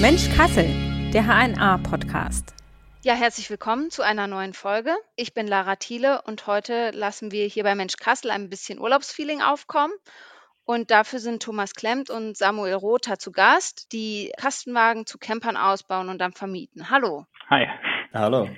Mensch Kassel, der HNA-Podcast. Ja, herzlich willkommen zu einer neuen Folge. Ich bin Lara Thiele und heute lassen wir hier bei Mensch Kassel ein bisschen Urlaubsfeeling aufkommen. Und dafür sind Thomas Klemmt und Samuel Rother zu Gast, die Kastenwagen zu Campern ausbauen und dann vermieten. Hallo. Hi. Hallo.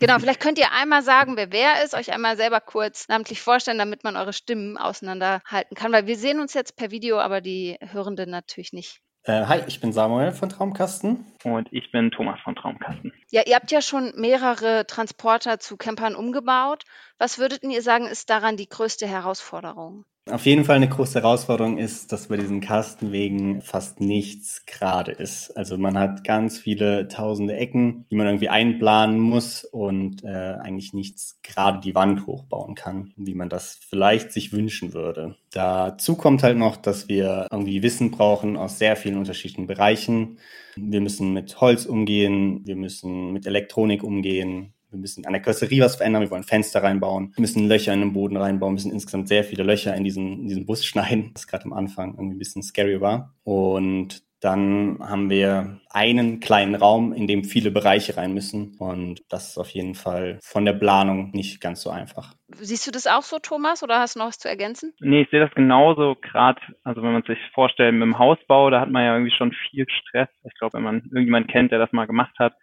Genau, vielleicht könnt ihr einmal sagen, wer wer ist, euch einmal selber kurz namentlich vorstellen, damit man eure Stimmen auseinanderhalten kann, weil wir sehen uns jetzt per Video, aber die Hörenden natürlich nicht. Äh, hi, ich bin Samuel von Traumkasten. Und ich bin Thomas von Traumkasten. Ja, ihr habt ja schon mehrere Transporter zu Campern umgebaut. Was würdet ihr sagen, ist daran die größte Herausforderung? Auf jeden Fall eine große Herausforderung ist, dass bei diesen Kastenwegen fast nichts gerade ist. Also man hat ganz viele tausende Ecken, die man irgendwie einplanen muss und äh, eigentlich nichts gerade die Wand hochbauen kann, wie man das vielleicht sich wünschen würde. Dazu kommt halt noch, dass wir irgendwie Wissen brauchen aus sehr vielen unterschiedlichen Bereichen. Wir müssen mit Holz umgehen, wir müssen mit Elektronik umgehen, wir müssen an der Karosserie was verändern, wir wollen Fenster reinbauen, wir müssen Löcher in den Boden reinbauen, wir müssen insgesamt sehr viele Löcher in diesen, in diesen Bus schneiden, was gerade am Anfang irgendwie ein bisschen scary war. Und dann haben wir einen kleinen Raum, in dem viele Bereiche rein müssen. Und das ist auf jeden Fall von der Planung nicht ganz so einfach. Siehst du das auch so, Thomas, oder hast du noch was zu ergänzen? Nee, ich sehe das genauso. Gerade, also wenn man sich vorstellt, mit dem Hausbau, da hat man ja irgendwie schon viel Stress. Ich glaube, wenn man irgendjemanden kennt, der das mal gemacht hat,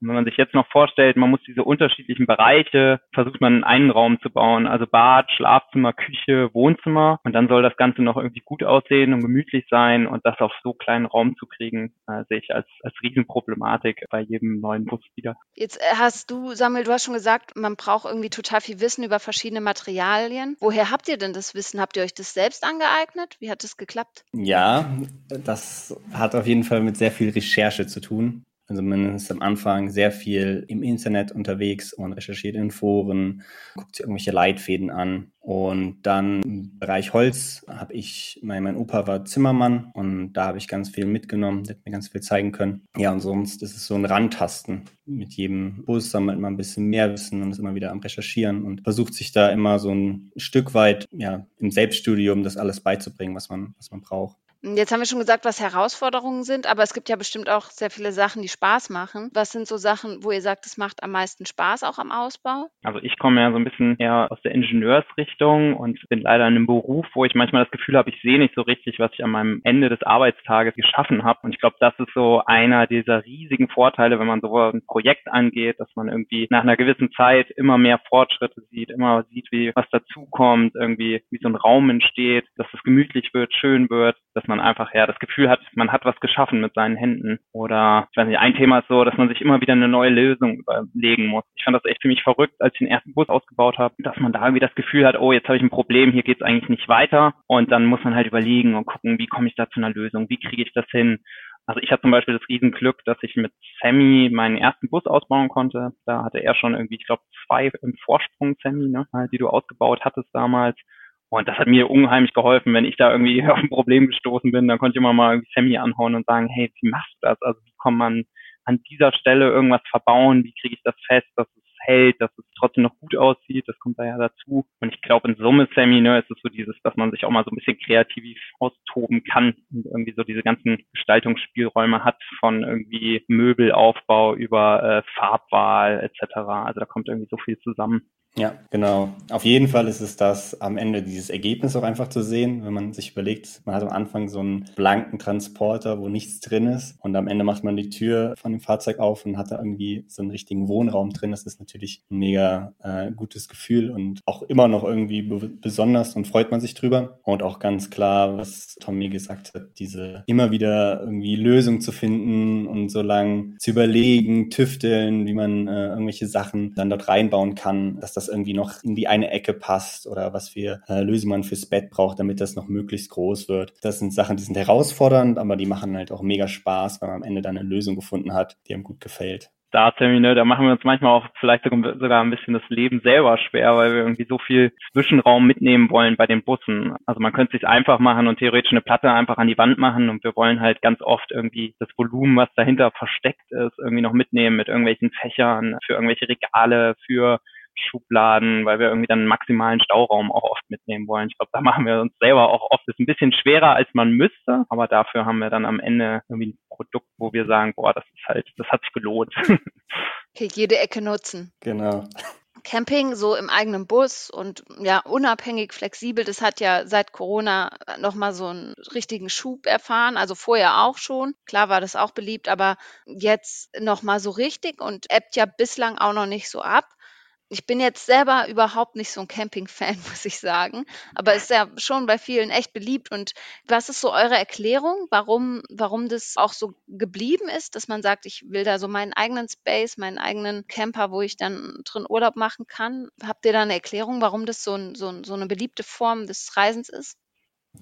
und wenn man sich jetzt noch vorstellt, man muss diese unterschiedlichen Bereiche, versucht man einen Raum zu bauen, also Bad, Schlafzimmer, Küche, Wohnzimmer und dann soll das Ganze noch irgendwie gut aussehen und gemütlich sein und das auf so kleinen Raum zu kriegen, äh, sehe ich als, als Riesenproblematik bei jedem neuen Bus wieder. Jetzt äh, hast du, Samuel, du hast schon gesagt, man braucht irgendwie total viel Wissen über verschiedene Materialien. Woher habt ihr denn das Wissen? Habt ihr euch das selbst angeeignet? Wie hat das geklappt? Ja, das hat auf jeden Fall mit sehr viel Recherche zu tun. Also man am Anfang sehr viel im Internet unterwegs und recherchiert in Foren, guckt sich irgendwelche Leitfäden an. Und dann im Bereich Holz habe ich, mein, mein Opa war Zimmermann und da habe ich ganz viel mitgenommen, der hat mir ganz viel zeigen können. Ja, und sonst ist es so ein Randtasten. Mit jedem Bus sammelt man ein bisschen mehr Wissen und ist immer wieder am Recherchieren und versucht sich da immer so ein Stück weit ja, im Selbststudium das alles beizubringen, was man, was man braucht. Jetzt haben wir schon gesagt, was Herausforderungen sind, aber es gibt ja bestimmt auch sehr viele Sachen, die Spaß machen. Was sind so Sachen, wo ihr sagt, es macht am meisten Spaß auch am Ausbau? Also ich komme ja so ein bisschen eher aus der Ingenieursrichtung und bin leider in einem Beruf, wo ich manchmal das Gefühl habe, ich sehe nicht so richtig, was ich an meinem Ende des Arbeitstages geschaffen habe. Und ich glaube, das ist so einer dieser riesigen Vorteile, wenn man so ein Projekt angeht, dass man irgendwie nach einer gewissen Zeit immer mehr Fortschritte sieht, immer sieht, wie was dazukommt, irgendwie wie so ein Raum entsteht, dass es gemütlich wird, schön wird, dass man einfach ja das Gefühl hat, man hat was geschaffen mit seinen Händen. Oder ich weiß nicht, ein Thema ist so, dass man sich immer wieder eine neue Lösung überlegen muss. Ich fand das echt für mich verrückt, als ich den ersten Bus ausgebaut habe, dass man da irgendwie das Gefühl hat, oh, jetzt habe ich ein Problem, hier geht es eigentlich nicht weiter. Und dann muss man halt überlegen und gucken, wie komme ich da zu einer Lösung, wie kriege ich das hin. Also ich hatte zum Beispiel das Riesenglück, dass ich mit Sammy meinen ersten Bus ausbauen konnte. Da hatte er schon irgendwie, ich glaube, zwei im Vorsprung, Sammy, ne, die du ausgebaut hattest damals. Und das hat mir unheimlich geholfen, wenn ich da irgendwie auf ein Problem gestoßen bin, dann konnte ich immer mal irgendwie Sammy anhauen und sagen, hey, wie machst du das? Also wie kann man an dieser Stelle irgendwas verbauen? Wie kriege ich das fest, dass es hält, dass es trotzdem noch gut aussieht? Das kommt da ja dazu. Und ich glaube, in Summe, Sammy, ne, ist es so dieses, dass man sich auch mal so ein bisschen kreativ austoben kann und irgendwie so diese ganzen Gestaltungsspielräume hat von irgendwie Möbelaufbau über äh, Farbwahl etc. Also da kommt irgendwie so viel zusammen. Ja, genau. Auf jeden Fall ist es das, am Ende dieses Ergebnis auch einfach zu sehen, wenn man sich überlegt, man hat am Anfang so einen blanken Transporter, wo nichts drin ist und am Ende macht man die Tür von dem Fahrzeug auf und hat da irgendwie so einen richtigen Wohnraum drin. Das ist natürlich ein mega äh, gutes Gefühl und auch immer noch irgendwie besonders und freut man sich drüber. Und auch ganz klar, was Tommy gesagt hat, diese immer wieder irgendwie Lösung zu finden und so lang zu überlegen, tüfteln, wie man äh, irgendwelche Sachen dann dort reinbauen kann, dass das das irgendwie noch in die eine Ecke passt oder was für äh, Lösungen man fürs Bett braucht, damit das noch möglichst groß wird. Das sind Sachen, die sind herausfordernd, aber die machen halt auch mega Spaß, weil man am Ende dann eine Lösung gefunden hat, die einem gut gefällt. Starttermine, da machen wir uns manchmal auch vielleicht sogar ein bisschen das Leben selber schwer, weil wir irgendwie so viel Zwischenraum mitnehmen wollen bei den Bussen. Also man könnte es sich einfach machen und theoretisch eine Platte einfach an die Wand machen und wir wollen halt ganz oft irgendwie das Volumen, was dahinter versteckt ist, irgendwie noch mitnehmen mit irgendwelchen Fächern für irgendwelche Regale, für Schubladen, weil wir irgendwie dann einen maximalen Stauraum auch oft mitnehmen wollen. Ich glaube, da machen wir uns selber auch oft das ist ein bisschen schwerer, als man müsste, aber dafür haben wir dann am Ende irgendwie ein Produkt, wo wir sagen, boah, das ist halt, das hat sich gelohnt. Okay, jede Ecke nutzen. Genau. Camping so im eigenen Bus und ja, unabhängig, flexibel, das hat ja seit Corona nochmal so einen richtigen Schub erfahren. Also vorher auch schon. Klar war das auch beliebt, aber jetzt nochmal so richtig und ebbt ja bislang auch noch nicht so ab. Ich bin jetzt selber überhaupt nicht so ein Camping-Fan, muss ich sagen, aber ist ja schon bei vielen echt beliebt. Und was ist so eure Erklärung, warum, warum das auch so geblieben ist, dass man sagt, ich will da so meinen eigenen Space, meinen eigenen Camper, wo ich dann drin Urlaub machen kann? Habt ihr da eine Erklärung, warum das so, ein, so, so eine beliebte Form des Reisens ist?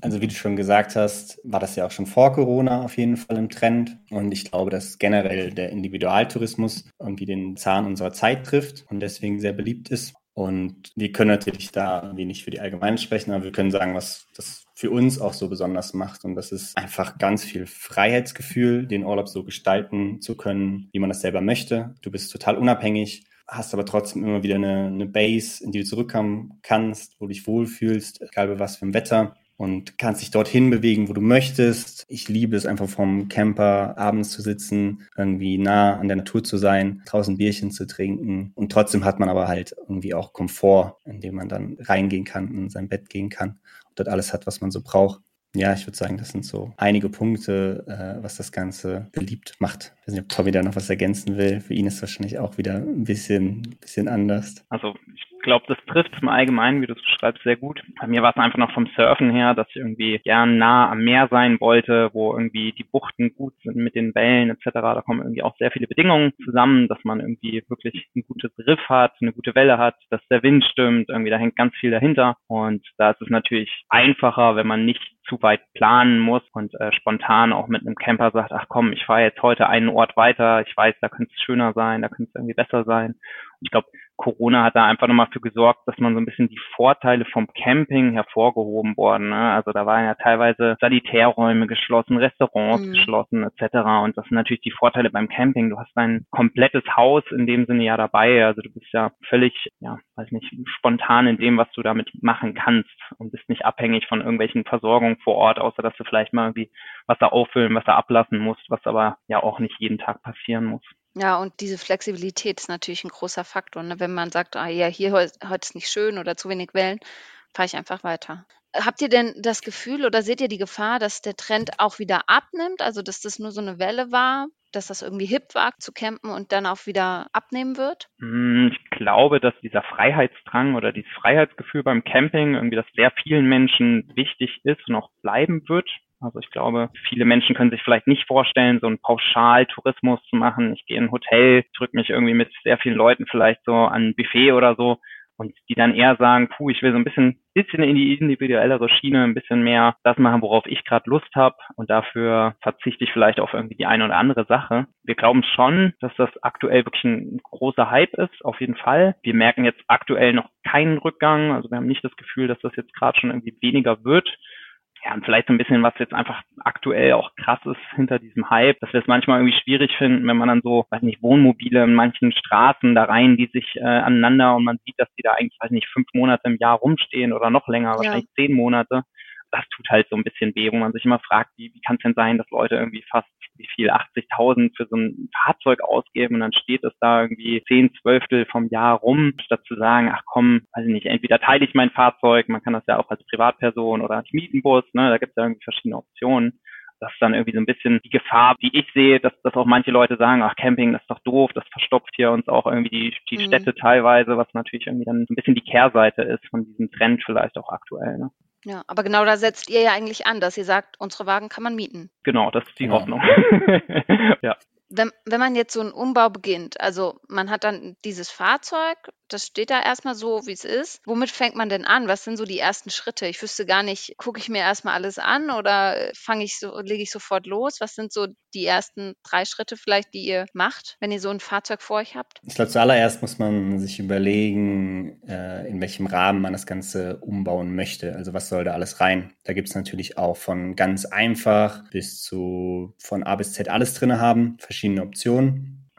Also wie du schon gesagt hast, war das ja auch schon vor Corona auf jeden Fall im Trend. Und ich glaube, dass generell der Individualtourismus irgendwie den Zahn unserer Zeit trifft und deswegen sehr beliebt ist. Und wir können natürlich da irgendwie nicht für die Allgemeinen sprechen, aber wir können sagen, was das für uns auch so besonders macht. Und das ist einfach ganz viel Freiheitsgefühl, den Urlaub so gestalten zu können, wie man das selber möchte. Du bist total unabhängig, hast aber trotzdem immer wieder eine, eine Base, in die du zurückkommen kannst, wo du dich wohlfühlst, egal bei was für ein Wetter und kannst dich dorthin bewegen, wo du möchtest. Ich liebe es einfach vom Camper abends zu sitzen, irgendwie nah an der Natur zu sein, draußen Bierchen zu trinken. Und trotzdem hat man aber halt irgendwie auch Komfort, in dem man dann reingehen kann, in sein Bett gehen kann und dort alles hat, was man so braucht. Ja, ich würde sagen, das sind so einige Punkte, äh, was das Ganze beliebt macht. Ich weiß nicht, ob Tommy da noch was ergänzen will. Für ihn ist es wahrscheinlich auch wieder ein bisschen, bisschen anders. Also ich glaube, das trifft im Allgemeinen, wie du es beschreibst, sehr gut. Bei mir war es einfach noch vom Surfen her, dass ich irgendwie gern nah am Meer sein wollte, wo irgendwie die Buchten gut sind mit den Wellen etc. Da kommen irgendwie auch sehr viele Bedingungen zusammen, dass man irgendwie wirklich ein gutes Riff hat, eine gute Welle hat, dass der Wind stimmt, irgendwie da hängt ganz viel dahinter. Und da ist es natürlich einfacher, wenn man nicht zu weit planen muss und äh, spontan auch mit einem Camper sagt, ach komm, ich fahre jetzt heute einen Ort weiter, ich weiß, da könnte es schöner sein, da könnte es irgendwie besser sein. Und ich glaube, Corona hat da einfach nochmal für gesorgt, dass man so ein bisschen die Vorteile vom Camping hervorgehoben worden. Ne? Also da waren ja teilweise Sanitärräume geschlossen, Restaurants mhm. geschlossen etc. Und das sind natürlich die Vorteile beim Camping. Du hast dein komplettes Haus in dem Sinne ja dabei. Also du bist ja völlig, ja, weiß nicht, spontan in dem, was du damit machen kannst und bist nicht abhängig von irgendwelchen Versorgungen vor Ort, außer dass du vielleicht mal irgendwie Wasser auffüllen, Wasser ablassen musst, was aber ja auch nicht jeden Tag passieren muss. Ja, und diese Flexibilität ist natürlich ein großer Faktor, ne? Wenn man sagt: „Ah ja, hier heu heute ist nicht schön oder zu wenig Wellen“, fahre ich einfach weiter. Habt ihr denn das Gefühl oder seht ihr die Gefahr, dass der Trend auch wieder abnimmt? Also, dass das nur so eine Welle war, dass das irgendwie hip war zu campen und dann auch wieder abnehmen wird? Hm, ich glaube, dass dieser Freiheitsdrang oder dieses Freiheitsgefühl beim Camping irgendwie, das sehr vielen Menschen wichtig ist und auch bleiben wird. Also ich glaube, viele Menschen können sich vielleicht nicht vorstellen, so einen Pauschaltourismus zu machen. Ich gehe in ein Hotel, drücke mich irgendwie mit sehr vielen Leuten vielleicht so an ein Buffet oder so und die dann eher sagen, puh, ich will so ein bisschen, bisschen in die individuellere Schiene, ein bisschen mehr das machen, worauf ich gerade Lust habe und dafür verzichte ich vielleicht auf irgendwie die eine oder andere Sache. Wir glauben schon, dass das aktuell wirklich ein großer Hype ist, auf jeden Fall. Wir merken jetzt aktuell noch keinen Rückgang, also wir haben nicht das Gefühl, dass das jetzt gerade schon irgendwie weniger wird ja, und vielleicht so ein bisschen, was jetzt einfach aktuell auch krass ist hinter diesem Hype, dass wir es manchmal irgendwie schwierig finden, wenn man dann so, weiß nicht, Wohnmobile in manchen Straßen da rein, die sich äh, aneinander und man sieht, dass die da eigentlich, weiß nicht, fünf Monate im Jahr rumstehen oder noch länger, ja. wahrscheinlich zehn Monate das tut halt so ein bisschen weh, wo man sich immer fragt, wie, wie kann es denn sein, dass Leute irgendwie fast wie viel 80.000 für so ein Fahrzeug ausgeben und dann steht es da irgendwie zehn Zwölftel vom Jahr rum, statt zu sagen, ach komm, weiß ich nicht, entweder teile ich mein Fahrzeug, man kann das ja auch als Privatperson oder als Mietenbus, ne, da gibt es ja irgendwie verschiedene Optionen das ist dann irgendwie so ein bisschen die Gefahr, die ich sehe, dass, dass auch manche Leute sagen, ach, Camping, das ist doch doof, das verstopft hier uns auch irgendwie die, die mhm. Städte teilweise, was natürlich irgendwie dann so ein bisschen die Kehrseite ist von diesem Trend vielleicht auch aktuell. Ne? Ja, aber genau da setzt ihr ja eigentlich an, dass ihr sagt, unsere Wagen kann man mieten. Genau, das ist die. Hoffnung. Wenn, man jetzt so einen Umbau beginnt, also man hat dann dieses Fahrzeug, das steht da erstmal so, wie es ist. Womit fängt man denn an? Was sind so die ersten Schritte? Ich wüsste gar nicht, gucke ich mir erstmal alles an oder fange ich so, lege ich sofort los? Was sind so die ersten drei Schritte vielleicht, die ihr macht, wenn ihr so ein Fahrzeug vor euch habt? Ich glaube, zuallererst muss man sich überlegen, äh, in welchem Rahmen man das Ganze umbauen möchte. Also was soll da alles rein? Da gibt es natürlich auch von ganz einfach bis zu von A bis Z alles drin haben, verschiedene Optionen.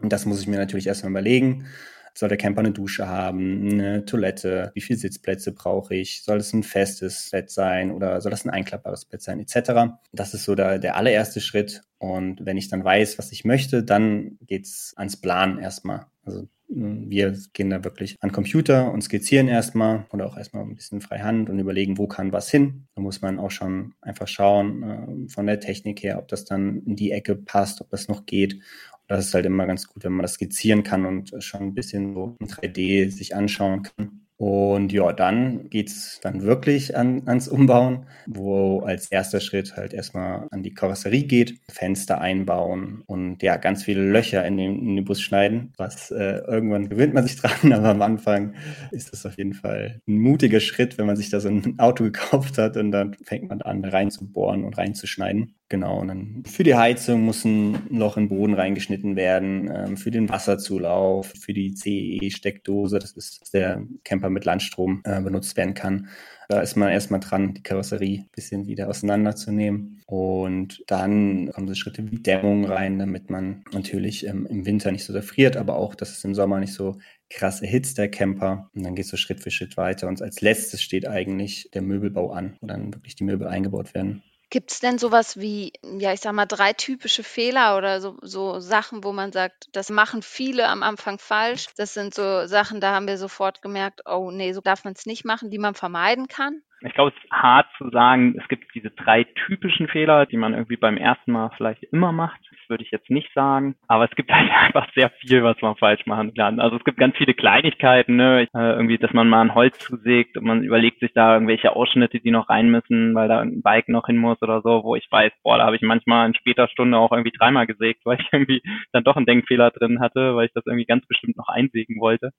Und das muss ich mir natürlich erstmal überlegen. soll der Camper eine Dusche haben, eine Toilette, wie viele Sitzplätze brauche ich, soll es ein festes Bett sein oder soll das ein einklappbares Bett sein, etc. Das ist so der, der allererste Schritt. Und wenn ich dann weiß, was ich möchte, dann geht's ans Plan erstmal. Also wir gehen da wirklich an Computer und skizzieren erstmal oder auch erstmal ein bisschen freihand und überlegen, wo kann was hin. Da muss man auch schon einfach schauen äh, von der Technik her, ob das dann in die Ecke passt, ob das noch geht. Das ist halt immer ganz gut, wenn man das skizzieren kann und schon ein bisschen so in 3D sich anschauen kann. Und ja, dann geht's dann wirklich an, ans Umbauen, wo als erster Schritt halt erstmal an die Karosserie geht, Fenster einbauen und ja, ganz viele Löcher in den, in den Bus schneiden. Was äh, irgendwann gewöhnt man sich dran, aber am Anfang ist das auf jeden Fall ein mutiger Schritt, wenn man sich da so ein Auto gekauft hat und dann fängt man an reinzubohren und reinzuschneiden. Genau, und dann für die Heizung muss ein Loch im Boden reingeschnitten werden, ähm, für den Wasserzulauf, für die CEE-Steckdose, das ist der Camper mit Landstrom äh, benutzt werden kann. Da ist man erstmal dran, die Karosserie ein bisschen wieder auseinanderzunehmen. Und dann kommen so Schritte wie Dämmung rein, damit man natürlich ähm, im Winter nicht so friert, aber auch, dass es im Sommer nicht so krass erhitzt, der Camper. Und dann geht es so Schritt für Schritt weiter. Und als letztes steht eigentlich der Möbelbau an, wo dann wirklich die Möbel eingebaut werden. Gibt es denn sowas wie, ja, ich sag mal, drei typische Fehler oder so, so Sachen, wo man sagt, das machen viele am Anfang falsch? Das sind so Sachen, da haben wir sofort gemerkt, oh nee, so darf man es nicht machen, die man vermeiden kann? Ich glaube, es ist hart zu sagen, es gibt diese drei typischen Fehler, die man irgendwie beim ersten Mal vielleicht immer macht würde ich jetzt nicht sagen. Aber es gibt halt einfach sehr viel, was man falsch machen kann. Also es gibt ganz viele Kleinigkeiten, ne? Äh, irgendwie, dass man mal ein Holz zusägt und man überlegt sich da irgendwelche Ausschnitte, die noch rein müssen, weil da ein Bike noch hin muss oder so, wo ich weiß, boah, da habe ich manchmal in später Stunde auch irgendwie dreimal gesägt, weil ich irgendwie dann doch einen Denkfehler drin hatte, weil ich das irgendwie ganz bestimmt noch einsägen wollte.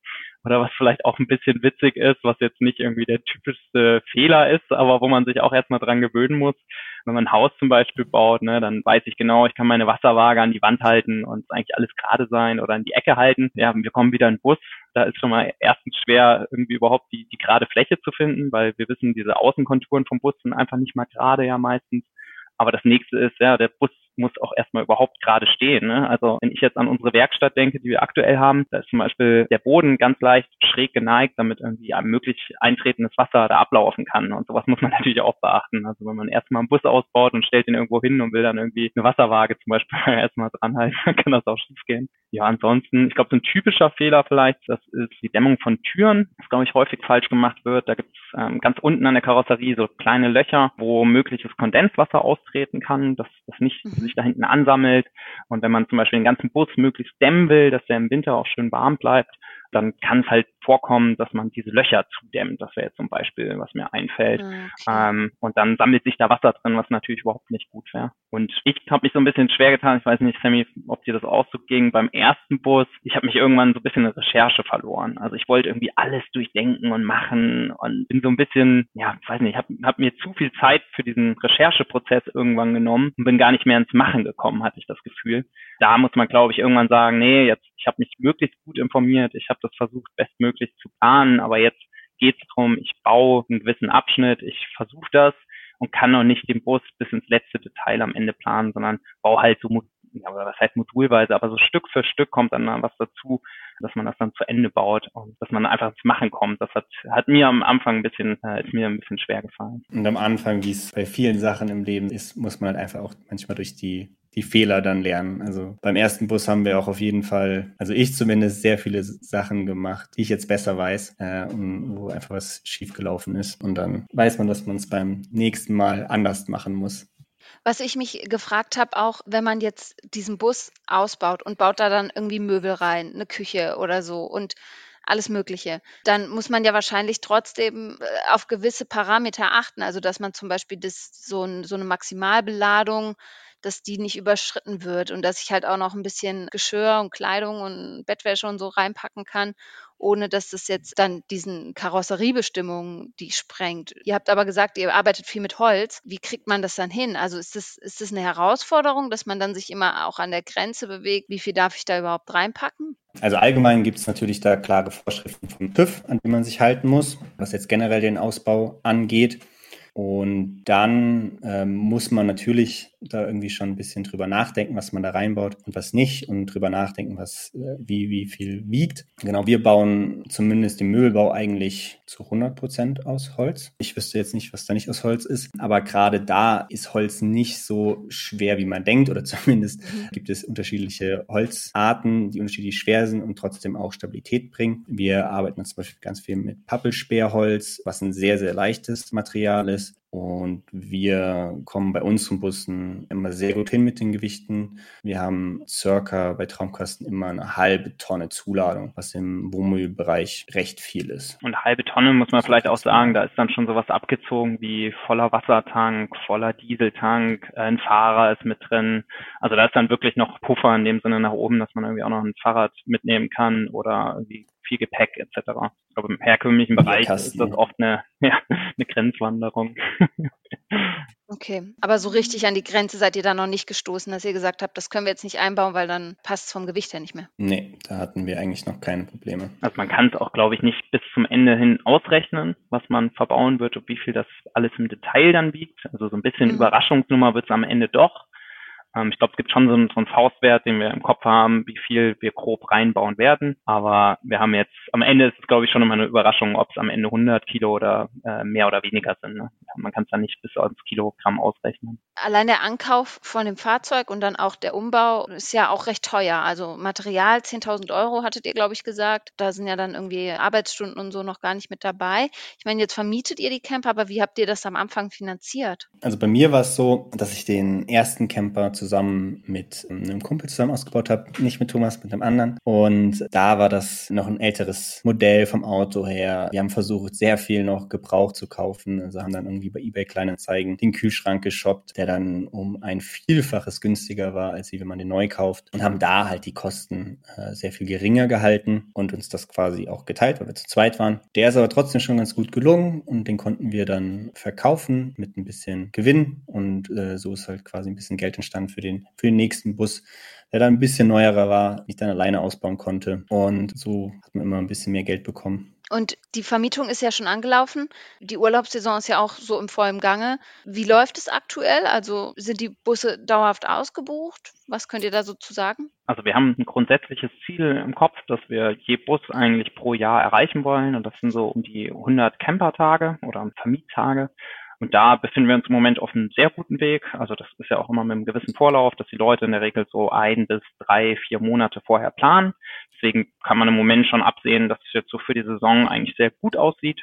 Oder was vielleicht auch ein bisschen witzig ist, was jetzt nicht irgendwie der typischste Fehler ist, aber wo man sich auch erstmal dran gewöhnen muss, wenn man ein Haus zum Beispiel baut, ne, dann weiß ich genau, ich kann meine Wasserwaage an die Wand halten und eigentlich alles gerade sein oder in die Ecke halten. Ja, wir kommen wieder in den Bus. Da ist schon mal erstens schwer, irgendwie überhaupt die, die gerade Fläche zu finden, weil wir wissen, diese Außenkonturen vom Bus sind einfach nicht mal gerade ja meistens. Aber das nächste ist, ja, der Bus muss auch erstmal überhaupt gerade stehen. Ne? Also wenn ich jetzt an unsere Werkstatt denke, die wir aktuell haben, da ist zum Beispiel der Boden ganz leicht schräg geneigt, damit irgendwie ein möglich eintretendes Wasser da ablaufen kann. Und sowas muss man natürlich auch beachten. Also wenn man erstmal einen Bus ausbaut und stellt den irgendwo hin und will dann irgendwie eine Wasserwaage zum Beispiel erstmal dran halten, dann kann das auch schief gehen. Ja, ansonsten, ich glaube, so ein typischer Fehler vielleicht, das ist die Dämmung von Türen, das glaube ich häufig falsch gemacht wird. Da gibt es ähm, ganz unten an der Karosserie so kleine Löcher, wo mögliches Kondenswasser austreten kann, dass das nicht mhm. Sich da hinten ansammelt. Und wenn man zum Beispiel den ganzen Bus möglichst dämmen will, dass der im Winter auch schön warm bleibt, dann kann es halt vorkommen, dass man diese Löcher zudämmt. Das wäre jetzt zum Beispiel, was mir einfällt. Ah, okay. Ähm, und dann sammelt sich da Wasser drin, was natürlich überhaupt nicht gut wäre. Und ich habe mich so ein bisschen schwer getan. Ich weiß nicht, Sammy, ob dir das auch so ging. Beim ersten Bus, ich habe mich irgendwann so ein bisschen in Recherche verloren. Also ich wollte irgendwie alles durchdenken und machen und bin so ein bisschen, ja, ich weiß nicht, habe hab mir zu viel Zeit für diesen Rechercheprozess irgendwann genommen und bin gar nicht mehr ins Machen gekommen, hatte ich das Gefühl. Da muss man, glaube ich, irgendwann sagen, nee, jetzt ich habe mich möglichst gut informiert, ich habe das versucht bestmöglich zu planen, aber jetzt geht es darum, ich baue einen gewissen Abschnitt, ich versuche das und kann noch nicht den Bus bis ins letzte Detail am Ende planen, sondern baue halt so, ja, was heißt modulweise, aber so Stück für Stück kommt dann was dazu, dass man das dann zu Ende baut und dass man einfach ins Machen kommt. Das hat, hat mir am Anfang ein bisschen, äh, ist mir ein bisschen schwer gefallen. Und am Anfang, wie es bei vielen Sachen im Leben ist, muss man halt einfach auch manchmal durch die die Fehler dann lernen. Also beim ersten Bus haben wir auch auf jeden Fall, also ich zumindest, sehr viele Sachen gemacht, die ich jetzt besser weiß, äh, und wo einfach was schiefgelaufen ist. Und dann weiß man, dass man es beim nächsten Mal anders machen muss. Was ich mich gefragt habe, auch wenn man jetzt diesen Bus ausbaut und baut da dann irgendwie Möbel rein, eine Küche oder so und alles Mögliche. Dann muss man ja wahrscheinlich trotzdem äh, auf gewisse Parameter achten. Also dass man zum Beispiel das, so, ein, so eine Maximalbeladung dass die nicht überschritten wird und dass ich halt auch noch ein bisschen Geschirr und Kleidung und Bettwäsche und so reinpacken kann, ohne dass das jetzt dann diesen Karosseriebestimmungen die sprengt. Ihr habt aber gesagt, ihr arbeitet viel mit Holz. Wie kriegt man das dann hin? Also ist das, ist das eine Herausforderung, dass man dann sich immer auch an der Grenze bewegt? Wie viel darf ich da überhaupt reinpacken? Also allgemein gibt es natürlich da klare Vorschriften vom TÜV, an die man sich halten muss, was jetzt generell den Ausbau angeht. Und dann ähm, muss man natürlich da irgendwie schon ein bisschen drüber nachdenken, was man da reinbaut und was nicht und drüber nachdenken, was äh, wie, wie viel wiegt. Genau, wir bauen zumindest den Möbelbau eigentlich zu 100 Prozent aus Holz. Ich wüsste jetzt nicht, was da nicht aus Holz ist, aber gerade da ist Holz nicht so schwer, wie man denkt oder zumindest mhm. gibt es unterschiedliche Holzarten, die unterschiedlich schwer sind und trotzdem auch Stabilität bringen. Wir arbeiten zum Beispiel ganz viel mit Pappelsperrholz, was ein sehr, sehr leichtes Material ist. Und wir kommen bei unseren Bussen immer sehr gut hin mit den Gewichten. Wir haben circa bei Traumkasten immer eine halbe Tonne Zuladung, was im Wohnmobilbereich recht viel ist. Und halbe Tonne muss man vielleicht auch sagen, da ist dann schon sowas abgezogen wie voller Wassertank, voller Dieseltank, äh, ein Fahrer ist mit drin. Also da ist dann wirklich noch Puffer in dem Sinne nach oben, dass man irgendwie auch noch ein Fahrrad mitnehmen kann oder irgendwie viel Gepäck etc. Aber im herkömmlichen Bereich ist das oft eine, ja, eine Grenzwanderung. Okay, aber so richtig an die Grenze seid ihr da noch nicht gestoßen, dass ihr gesagt habt, das können wir jetzt nicht einbauen, weil dann passt es vom Gewicht her nicht mehr. Nee, da hatten wir eigentlich noch keine Probleme. Also man kann es auch, glaube ich, nicht bis zum Ende hin ausrechnen, was man verbauen wird und wie viel das alles im Detail dann wiegt. Also so ein bisschen mhm. Überraschungsnummer wird es am Ende doch. Ähm, ich glaube, es gibt schon so einen, so einen Faustwert, den wir im Kopf haben, wie viel wir grob reinbauen werden. Aber wir haben jetzt, am Ende ist es, glaube ich, schon immer eine Überraschung, ob es am Ende 100 Kilo oder äh, mehr oder weniger sind. Ne? Man kann es dann nicht bis ans Kilogramm ausrechnen. Allein der Ankauf von dem Fahrzeug und dann auch der Umbau ist ja auch recht teuer. Also Material 10.000 Euro hattet ihr, glaube ich, gesagt. Da sind ja dann irgendwie Arbeitsstunden und so noch gar nicht mit dabei. Ich meine, jetzt vermietet ihr die Camper, aber wie habt ihr das am Anfang finanziert? Also bei mir war es so, dass ich den ersten Camper zusammen mit einem Kumpel zusammen ausgebaut habe, nicht mit Thomas, mit einem anderen. Und da war das noch ein älteres Modell vom Auto her. Wir haben versucht, sehr viel noch Gebrauch zu kaufen. Also haben dann irgendwie bei eBay Kleinanzeigen den Kühlschrank geshoppt, der dann um ein Vielfaches günstiger war, als wenn man den neu kauft. Und haben da halt die Kosten äh, sehr viel geringer gehalten und uns das quasi auch geteilt, weil wir zu zweit waren. Der ist aber trotzdem schon ganz gut gelungen und den konnten wir dann verkaufen mit ein bisschen Gewinn. Und äh, so ist halt quasi ein bisschen Geld entstanden für den, für den nächsten Bus, der dann ein bisschen neuerer war, ich dann alleine ausbauen konnte. Und so hat man immer ein bisschen mehr Geld bekommen. Und die Vermietung ist ja schon angelaufen. Die Urlaubssaison ist ja auch so im vollen Gange. Wie läuft es aktuell? Also sind die Busse dauerhaft ausgebucht? Was könnt ihr da so zu sagen? Also wir haben ein grundsätzliches Ziel im Kopf, dass wir je Bus eigentlich pro Jahr erreichen wollen. Und das sind so um die 100 Campertage oder Vermiettage. Und da befinden wir uns im Moment auf einem sehr guten Weg. Also das ist ja auch immer mit einem gewissen Vorlauf, dass die Leute in der Regel so ein bis drei, vier Monate vorher planen. Deswegen kann man im Moment schon absehen, dass es jetzt so für die Saison eigentlich sehr gut aussieht.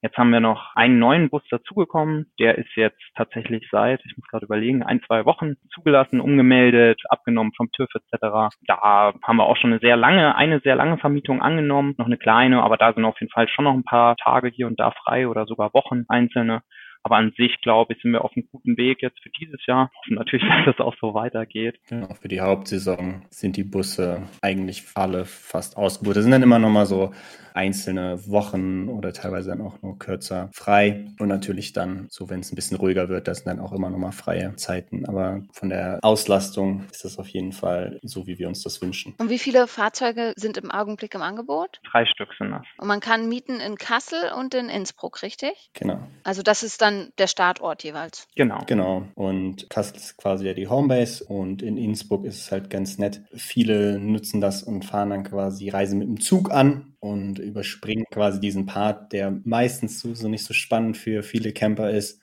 Jetzt haben wir noch einen neuen Bus dazugekommen. Der ist jetzt tatsächlich seit, ich muss gerade überlegen, ein, zwei Wochen zugelassen, umgemeldet, abgenommen vom TÜV etc. Da haben wir auch schon eine sehr lange, eine sehr lange Vermietung angenommen, noch eine kleine, aber da sind auf jeden Fall schon noch ein paar Tage hier und da frei oder sogar Wochen einzelne. Aber an sich, glaube ich, sind wir auf einem guten Weg jetzt für dieses Jahr. Hoffen natürlich, dass das auch so weitergeht. Genau, für die Hauptsaison sind die Busse eigentlich alle fast ausgebucht. Das sind dann immer noch mal so einzelne Wochen oder teilweise dann auch nur kürzer frei. Und natürlich dann, so wenn es ein bisschen ruhiger wird, das sind dann auch immer noch mal freie Zeiten. Aber von der Auslastung ist das auf jeden Fall so, wie wir uns das wünschen. Und wie viele Fahrzeuge sind im Augenblick im Angebot? Drei Stück sind das. Und man kann mieten in Kassel und in Innsbruck, richtig? Genau. Also das ist dann der Startort jeweils. Genau. Genau. Und Kassel ist quasi ja die Homebase und in Innsbruck ist es halt ganz nett. Viele nutzen das und fahren dann quasi Reisen mit dem Zug an und überspringen quasi diesen Part, der meistens so, so nicht so spannend für viele Camper ist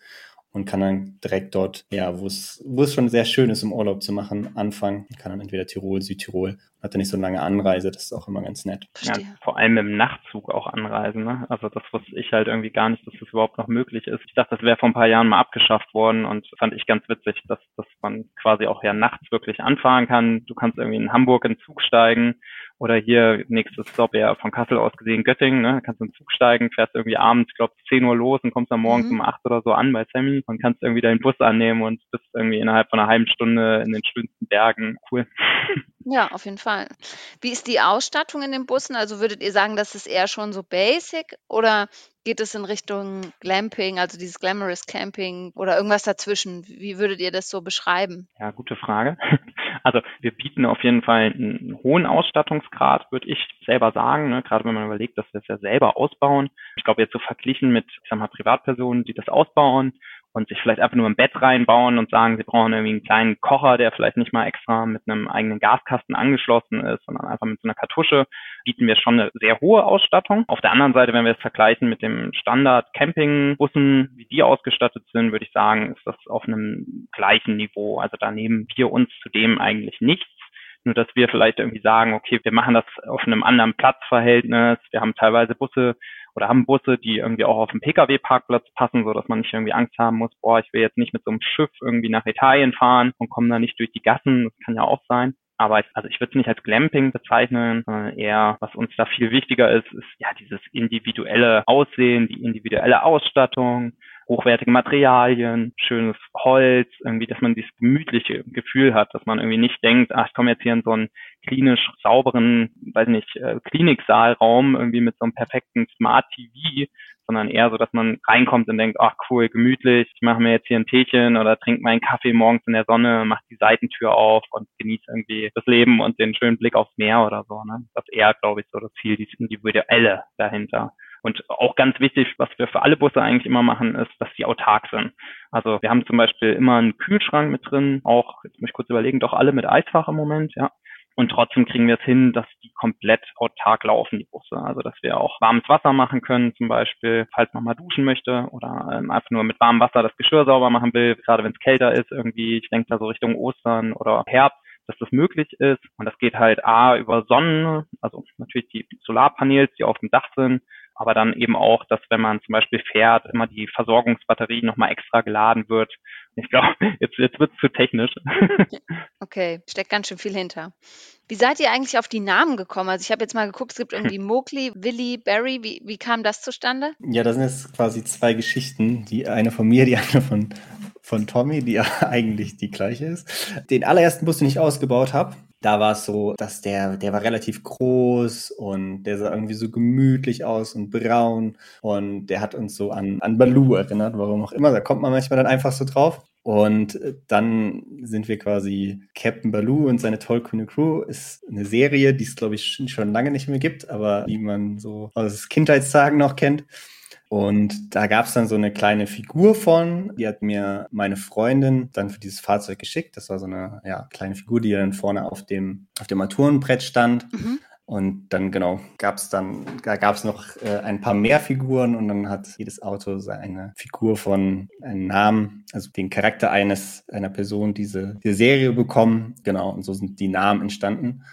und kann dann direkt dort, ja, wo es, wo es schon sehr schön ist, um Urlaub zu machen, anfangen. Kann dann entweder Tirol, Südtirol hat er nicht so eine lange Anreise, das ist auch immer ganz nett. Ja, vor allem im Nachtzug auch anreisen. Ne? Also das wusste ich halt irgendwie gar nicht, dass das überhaupt noch möglich ist. Ich dachte, das wäre vor ein paar Jahren mal abgeschafft worden und fand ich ganz witzig, dass, dass man quasi auch ja nachts wirklich anfahren kann. Du kannst irgendwie in Hamburg in den Zug steigen oder hier nächstes Stop ja von Kassel aus gesehen Göttingen, ne? kannst in den Zug steigen, fährst irgendwie abends, ich glaube 10 Uhr los und kommst dann morgens mhm. um 8 oder so an bei Sammy und kannst irgendwie deinen Bus annehmen und bist irgendwie innerhalb von einer halben Stunde in den schönsten Bergen. Cool. Ja, auf jeden Fall. Wie ist die Ausstattung in den Bussen? Also würdet ihr sagen, das ist eher schon so basic oder geht es in Richtung Glamping, also dieses Glamorous Camping oder irgendwas dazwischen? Wie würdet ihr das so beschreiben? Ja, gute Frage. Also wir bieten auf jeden Fall einen hohen Ausstattungsgrad, würde ich selber sagen, ne? gerade wenn man überlegt, dass wir es ja selber ausbauen. Ich glaube jetzt so verglichen mit, ich sag mal, Privatpersonen, die das ausbauen und sich vielleicht einfach nur ein Bett reinbauen und sagen, sie brauchen irgendwie einen kleinen Kocher, der vielleicht nicht mal extra mit einem eigenen Gaskasten angeschlossen ist, sondern einfach mit so einer Kartusche, bieten wir schon eine sehr hohe Ausstattung. Auf der anderen Seite, wenn wir es vergleichen mit dem Standard Campingbussen, wie die ausgestattet sind, würde ich sagen, ist das auf einem gleichen Niveau. Also da nehmen wir uns zudem eigentlich nichts. Nur dass wir vielleicht irgendwie sagen, okay, wir machen das auf einem anderen Platzverhältnis. Wir haben teilweise Busse, oder haben Busse, die irgendwie auch auf dem Pkw-Parkplatz passen, so dass man nicht irgendwie Angst haben muss, boah, ich will jetzt nicht mit so einem Schiff irgendwie nach Italien fahren und komme da nicht durch die Gassen. Das kann ja auch sein. Aber also ich würde es nicht als Glamping bezeichnen, sondern eher, was uns da viel wichtiger ist, ist ja dieses individuelle Aussehen, die individuelle Ausstattung, hochwertige Materialien, schönes Holz, irgendwie, dass man dieses gemütliche Gefühl hat, dass man irgendwie nicht denkt, ach, ich komme jetzt hier in so einen klinisch sauberen, weiß nicht, äh, Kliniksaalraum irgendwie mit so einem perfekten Smart TV, sondern eher so, dass man reinkommt und denkt, ach cool, gemütlich, ich mache mir jetzt hier ein Teechen oder trinke meinen Kaffee morgens in der Sonne, mache die Seitentür auf und genieße irgendwie das Leben und den schönen Blick aufs Meer oder so. Ne? Das ist eher, glaube ich, so das Ziel, dieses Individuelle dahinter. Und auch ganz wichtig, was wir für alle Busse eigentlich immer machen, ist, dass die autark sind. Also wir haben zum Beispiel immer einen Kühlschrank mit drin, auch, jetzt muss ich kurz überlegen, doch alle mit Eisfach im Moment, ja. Und trotzdem kriegen wir es hin, dass die komplett autark laufen, die Busse. Also dass wir auch warmes Wasser machen können, zum Beispiel, falls man mal duschen möchte oder ähm, einfach nur mit warmem Wasser das Geschirr sauber machen will, gerade wenn es kälter ist irgendwie. Ich denke da so Richtung Ostern oder Herbst dass das möglich ist. Und das geht halt A über Sonnen, also natürlich die Solarpanels, die auf dem Dach sind, aber dann eben auch, dass wenn man zum Beispiel fährt, immer die Versorgungsbatterie nochmal extra geladen wird. Ich glaube, jetzt, jetzt wird es zu technisch. Okay, steckt ganz schön viel hinter. Wie seid ihr eigentlich auf die Namen gekommen? Also ich habe jetzt mal geguckt, es gibt irgendwie Mowgli, Willy, Barry. Wie, wie kam das zustande? Ja, das sind jetzt quasi zwei Geschichten. Die eine von mir, die andere von, von Tommy, die ja eigentlich die gleiche ist. Den allerersten Bus, den ich ausgebaut habe, da war es so, dass der, der war relativ groß und der sah irgendwie so gemütlich aus und braun und der hat uns so an, an Baloo erinnert, warum auch immer. Da kommt man manchmal dann einfach so drauf. Und äh, dann sind wir quasi Captain Baloo und seine tollkühne Crew ist eine Serie, die es glaube ich schon lange nicht mehr gibt, aber die man so aus Kindheitstagen noch kennt. Und da gab es dann so eine kleine Figur von, die hat mir meine Freundin dann für dieses Fahrzeug geschickt. Das war so eine ja, kleine Figur, die dann vorne auf dem, auf dem Armaturenbrett stand. Mhm. Und dann genau gab es dann, da gab es noch äh, ein paar mehr Figuren und dann hat jedes Auto seine Figur von einem Namen, also den Charakter eines einer Person diese, diese Serie bekommen. Genau, und so sind die Namen entstanden.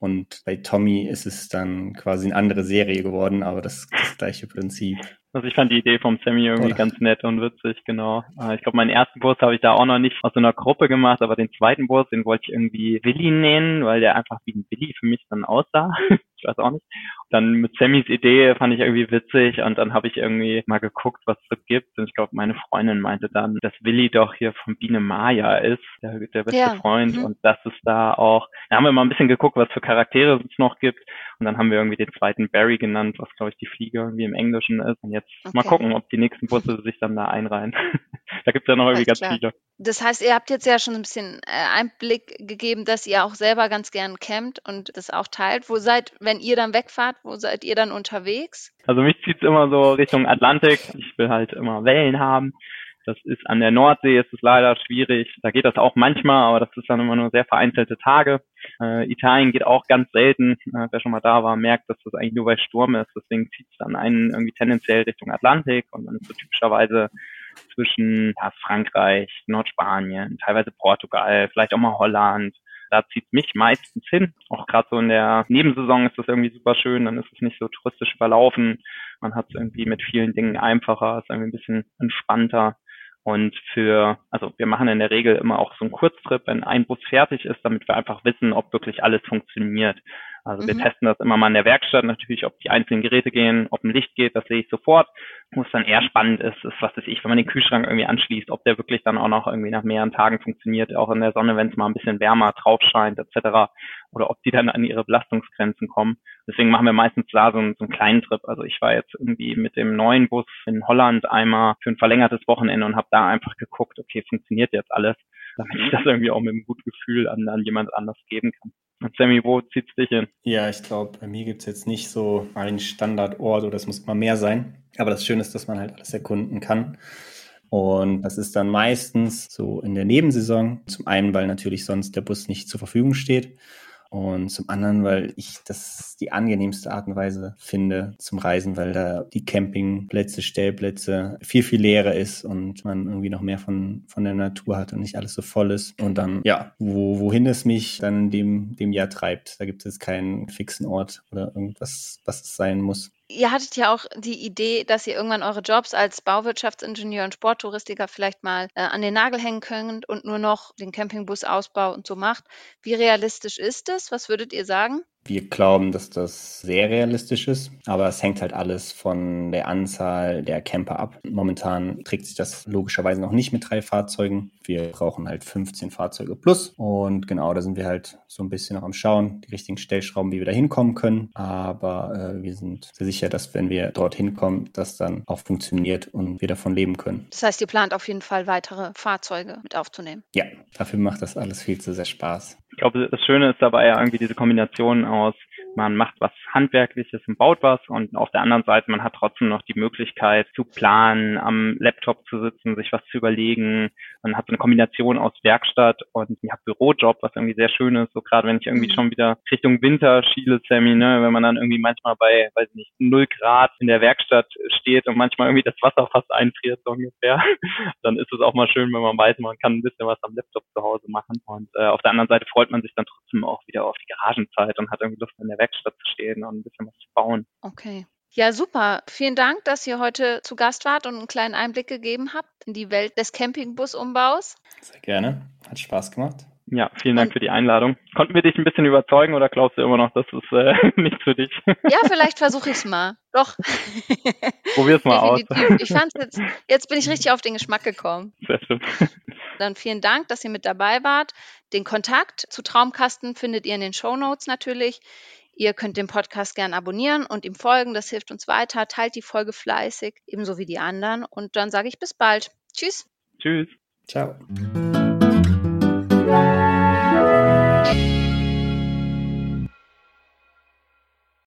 Und bei Tommy ist es dann quasi eine andere Serie geworden, aber das, das gleiche Prinzip. Also ich fand die Idee vom Sammy irgendwie Oder? ganz nett und witzig, genau. Äh, ich glaube, meinen ersten Bus habe ich da auch noch nicht aus so einer Gruppe gemacht, aber den zweiten Bus, den wollte ich irgendwie Willi nennen, weil der einfach wie ein Willi für mich dann aussah. ich weiß auch nicht. Dann mit Sammys Idee fand ich irgendwie witzig und dann habe ich irgendwie mal geguckt, was es so gibt. Und ich glaube, meine Freundin meinte dann, dass Willi doch hier von Biene Maya ist, der, der beste ja. Freund. Mhm. Und das ist da auch, da haben wir mal ein bisschen geguckt, was für Charaktere es noch gibt. Und dann haben wir irgendwie den zweiten Barry genannt, was glaube ich die Fliege irgendwie im Englischen ist. Und jetzt okay. mal gucken, ob die nächsten Busse sich dann da einreihen. da gibt es ja noch irgendwie ganz viele. Das heißt, ihr habt jetzt ja schon ein bisschen äh, Einblick gegeben, dass ihr auch selber ganz gern campt und das auch teilt. Wo seid, wenn ihr dann wegfahrt, wo seid ihr dann unterwegs? Also mich zieht es immer so Richtung Atlantik. Ich will halt immer Wellen haben. Das ist an der Nordsee, ist es leider schwierig. Da geht das auch manchmal, aber das ist dann immer nur sehr vereinzelte Tage. Äh, Italien geht auch ganz selten. Äh, wer schon mal da war, merkt, dass das eigentlich nur bei Sturm ist. Deswegen zieht es dann einen irgendwie tendenziell Richtung Atlantik und dann ist so typischerweise zwischen ja, Frankreich, Nordspanien, teilweise Portugal, vielleicht auch mal Holland. Da zieht mich meistens hin. Auch gerade so in der Nebensaison ist das irgendwie super schön. Dann ist es nicht so touristisch überlaufen. Man hat es irgendwie mit vielen Dingen einfacher, ist irgendwie ein bisschen entspannter. Und für, also wir machen in der Regel immer auch so einen Kurztrip, wenn ein Bus fertig ist, damit wir einfach wissen, ob wirklich alles funktioniert. Also mhm. wir testen das immer mal in der Werkstatt natürlich, ob die einzelnen Geräte gehen, ob ein Licht geht, das sehe ich sofort. Wo es dann eher spannend ist, ist, was weiß ich, wenn man den Kühlschrank irgendwie anschließt, ob der wirklich dann auch noch irgendwie nach mehreren Tagen funktioniert, auch in der Sonne, wenn es mal ein bisschen wärmer drauf scheint, etc. Oder ob die dann an ihre Belastungsgrenzen kommen. Deswegen machen wir meistens da so einen, so einen kleinen Trip. Also ich war jetzt irgendwie mit dem neuen Bus in Holland einmal für ein verlängertes Wochenende und habe da einfach geguckt, okay, funktioniert jetzt alles. damit ich das irgendwie auch mit einem guten Gefühl an, an jemand anders geben kann. Sammy, wo zieht's dich hin? Ja, ich glaube, bei mir gibt's jetzt nicht so einen Standardort oder es muss immer mehr sein. Aber das Schöne ist, dass man halt alles erkunden kann. Und das ist dann meistens so in der Nebensaison. Zum einen, weil natürlich sonst der Bus nicht zur Verfügung steht. Und zum anderen, weil ich das die angenehmste Art und Weise finde zum Reisen, weil da die Campingplätze, Stellplätze viel, viel leerer ist und man irgendwie noch mehr von, von der Natur hat und nicht alles so voll ist. Und dann, ja, wo, wohin es mich dann dem, dem Jahr treibt. Da gibt es keinen fixen Ort oder irgendwas, was es sein muss. Ihr hattet ja auch die Idee, dass ihr irgendwann eure Jobs als Bauwirtschaftsingenieur und Sporttouristiker vielleicht mal äh, an den Nagel hängen könnt und nur noch den Campingbusausbau und so macht. Wie realistisch ist es? Was würdet ihr sagen? Wir glauben, dass das sehr realistisch ist, aber es hängt halt alles von der Anzahl der Camper ab. Momentan trägt sich das logischerweise noch nicht mit drei Fahrzeugen. Wir brauchen halt 15 Fahrzeuge plus und genau, da sind wir halt so ein bisschen noch am Schauen, die richtigen Stellschrauben, wie wir da hinkommen können. Aber äh, wir sind sehr sicher, dass wenn wir dorthin kommen, das dann auch funktioniert und wir davon leben können. Das heißt, ihr plant auf jeden Fall weitere Fahrzeuge mit aufzunehmen. Ja, dafür macht das alles viel zu sehr Spaß. Ich glaube, das Schöne ist dabei ja irgendwie diese Kombination aus man macht was Handwerkliches und baut was und auf der anderen Seite, man hat trotzdem noch die Möglichkeit zu planen, am Laptop zu sitzen, sich was zu überlegen. Man hat so eine Kombination aus Werkstatt und ja, Bürojob, was irgendwie sehr schön ist. So gerade wenn ich irgendwie mhm. schon wieder Richtung Winter schiele, Sammy, ne, wenn man dann irgendwie manchmal bei, weiß nicht, null Grad in der Werkstatt steht und manchmal irgendwie das Wasser fast einfriert, so ungefähr, dann ist es auch mal schön, wenn man weiß, man kann ein bisschen was am Laptop zu Hause machen. Und äh, auf der anderen Seite freut man sich dann trotzdem auch wieder auf die Garagenzeit und hat irgendwie Lust in der Werkstatt zu stehen und ein bisschen was zu bauen. Okay. Ja, super. Vielen Dank, dass ihr heute zu Gast wart und einen kleinen Einblick gegeben habt in die Welt des Campingbusumbaus. Sehr gerne. Hat Spaß gemacht. Ja, vielen Dank und für die Einladung. Konnten wir dich ein bisschen überzeugen oder glaubst du immer noch, das ist äh, nichts für dich? Ja, vielleicht versuche ich es mal. Doch. Probier's mal aus. Ich fand's jetzt, jetzt bin ich richtig auf den Geschmack gekommen. Sehr schön. Dann vielen Dank, dass ihr mit dabei wart. Den Kontakt zu Traumkasten findet ihr in den Show Notes natürlich. Ihr könnt den Podcast gern abonnieren und ihm folgen. Das hilft uns weiter. Teilt die Folge fleißig, ebenso wie die anderen. Und dann sage ich bis bald. Tschüss. Tschüss. Ciao.